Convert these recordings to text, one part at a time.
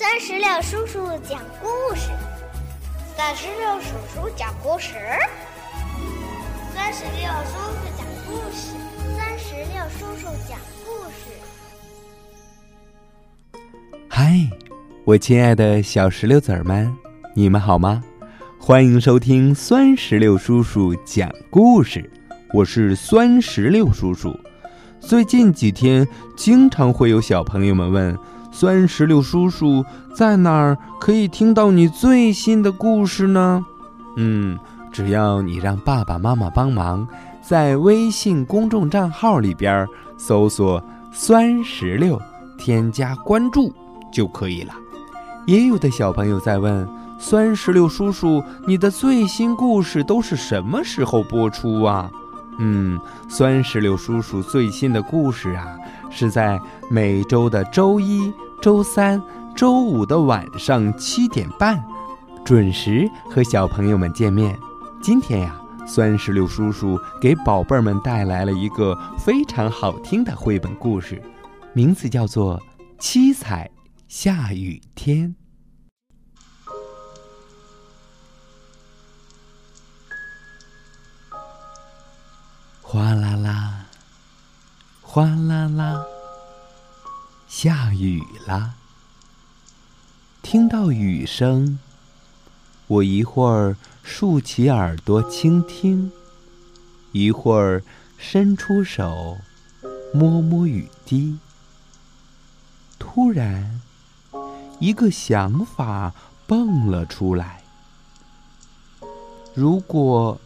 三十六叔叔讲故事，三十六叔叔讲故事，三十六叔叔讲故事，三十六叔叔讲故事。嗨，我亲爱的小石榴籽儿们，你们好吗？欢迎收听酸石榴叔叔讲故事，我是酸石榴叔叔。最近几天，经常会有小朋友们问。酸石榴叔叔在哪儿可以听到你最新的故事呢？嗯，只要你让爸爸妈妈帮忙，在微信公众账号里边搜索“酸石榴”，添加关注就可以了。也有的小朋友在问酸石榴叔叔，你的最新故事都是什么时候播出啊？嗯，酸石榴叔叔最新的故事啊。是在每周的周一、周三、周五的晚上七点半，准时和小朋友们见面。今天呀，酸石榴叔叔给宝贝儿们带来了一个非常好听的绘本故事，名字叫做《七彩下雨天》。哗啦啦。哗啦啦，下雨啦。听到雨声，我一会儿竖起耳朵倾听，一会儿伸出手摸摸雨滴。突然，一个想法蹦了出来：如果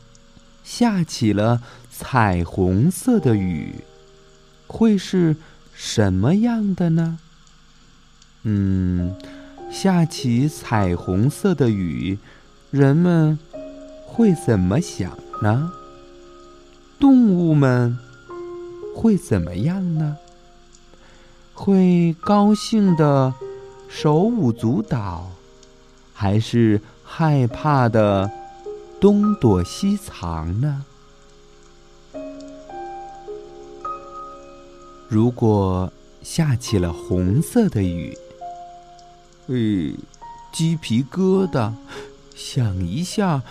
下起了彩虹色的雨。会是什么样的呢？嗯，下起彩虹色的雨，人们会怎么想呢？动物们会怎么样呢？会高兴的手舞足蹈，还是害怕的东躲西藏呢？如果下起了红色的雨，诶，鸡皮疙瘩，想一下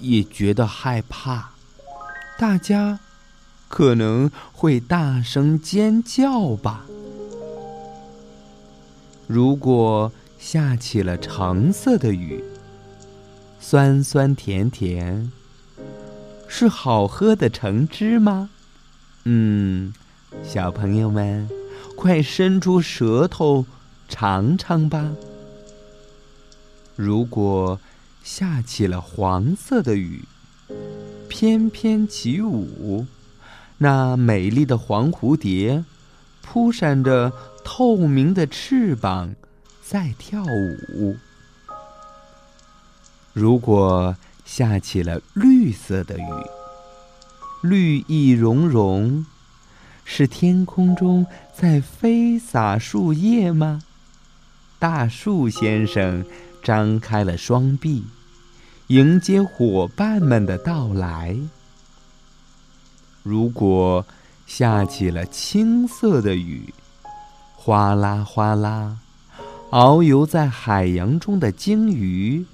也觉得害怕。大家可能会大声尖叫吧。如果下起了橙色的雨，酸酸甜甜，是好喝的橙汁吗？嗯。小朋友们，快伸出舌头尝尝吧！如果下起了黄色的雨，翩翩起舞，那美丽的黄蝴蝶扑闪着透明的翅膀在跳舞。如果下起了绿色的雨，绿意融融。是天空中在飞洒树叶吗？大树先生张开了双臂，迎接伙伴们的到来。如果下起了青色的雨，哗啦哗啦，遨游在海洋中的鲸鱼，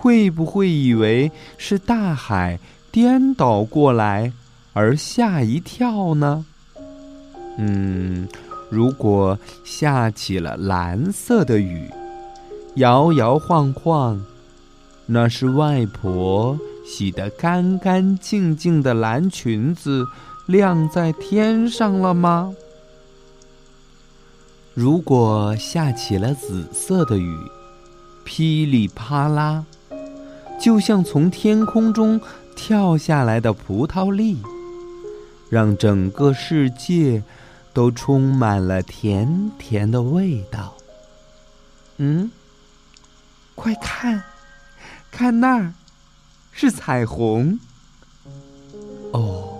会不会以为是大海颠倒过来而吓一跳呢？嗯，如果下起了蓝色的雨，摇摇晃晃，那是外婆洗得干干净净的蓝裙子晾在天上了吗？如果下起了紫色的雨，噼里啪啦，就像从天空中跳下来的葡萄粒，让整个世界。都充满了甜甜的味道。嗯，快看，看那儿，是彩虹。哦，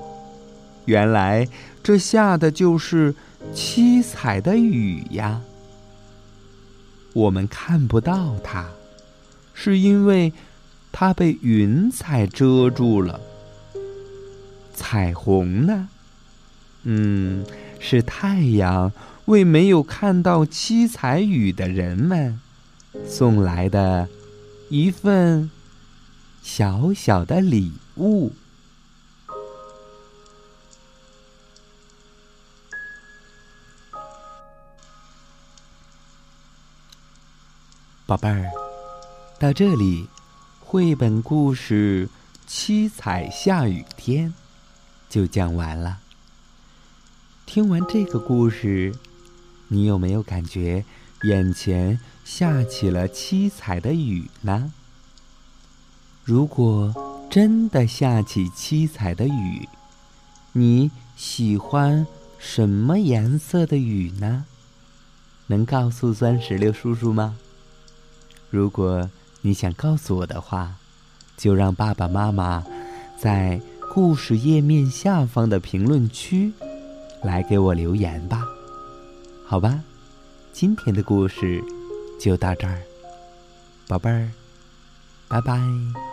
原来这下的就是七彩的雨呀。我们看不到它，是因为它被云彩遮住了。彩虹呢？嗯。是太阳为没有看到七彩雨的人们送来的一份小小的礼物。宝贝儿，到这里，绘本故事《七彩下雨天》就讲完了。听完这个故事，你有没有感觉眼前下起了七彩的雨呢？如果真的下起七彩的雨，你喜欢什么颜色的雨呢？能告诉酸石榴叔叔吗？如果你想告诉我的话，就让爸爸妈妈在故事页面下方的评论区来给我留言吧。好吧，今天的故事就到这儿，宝贝儿，拜拜。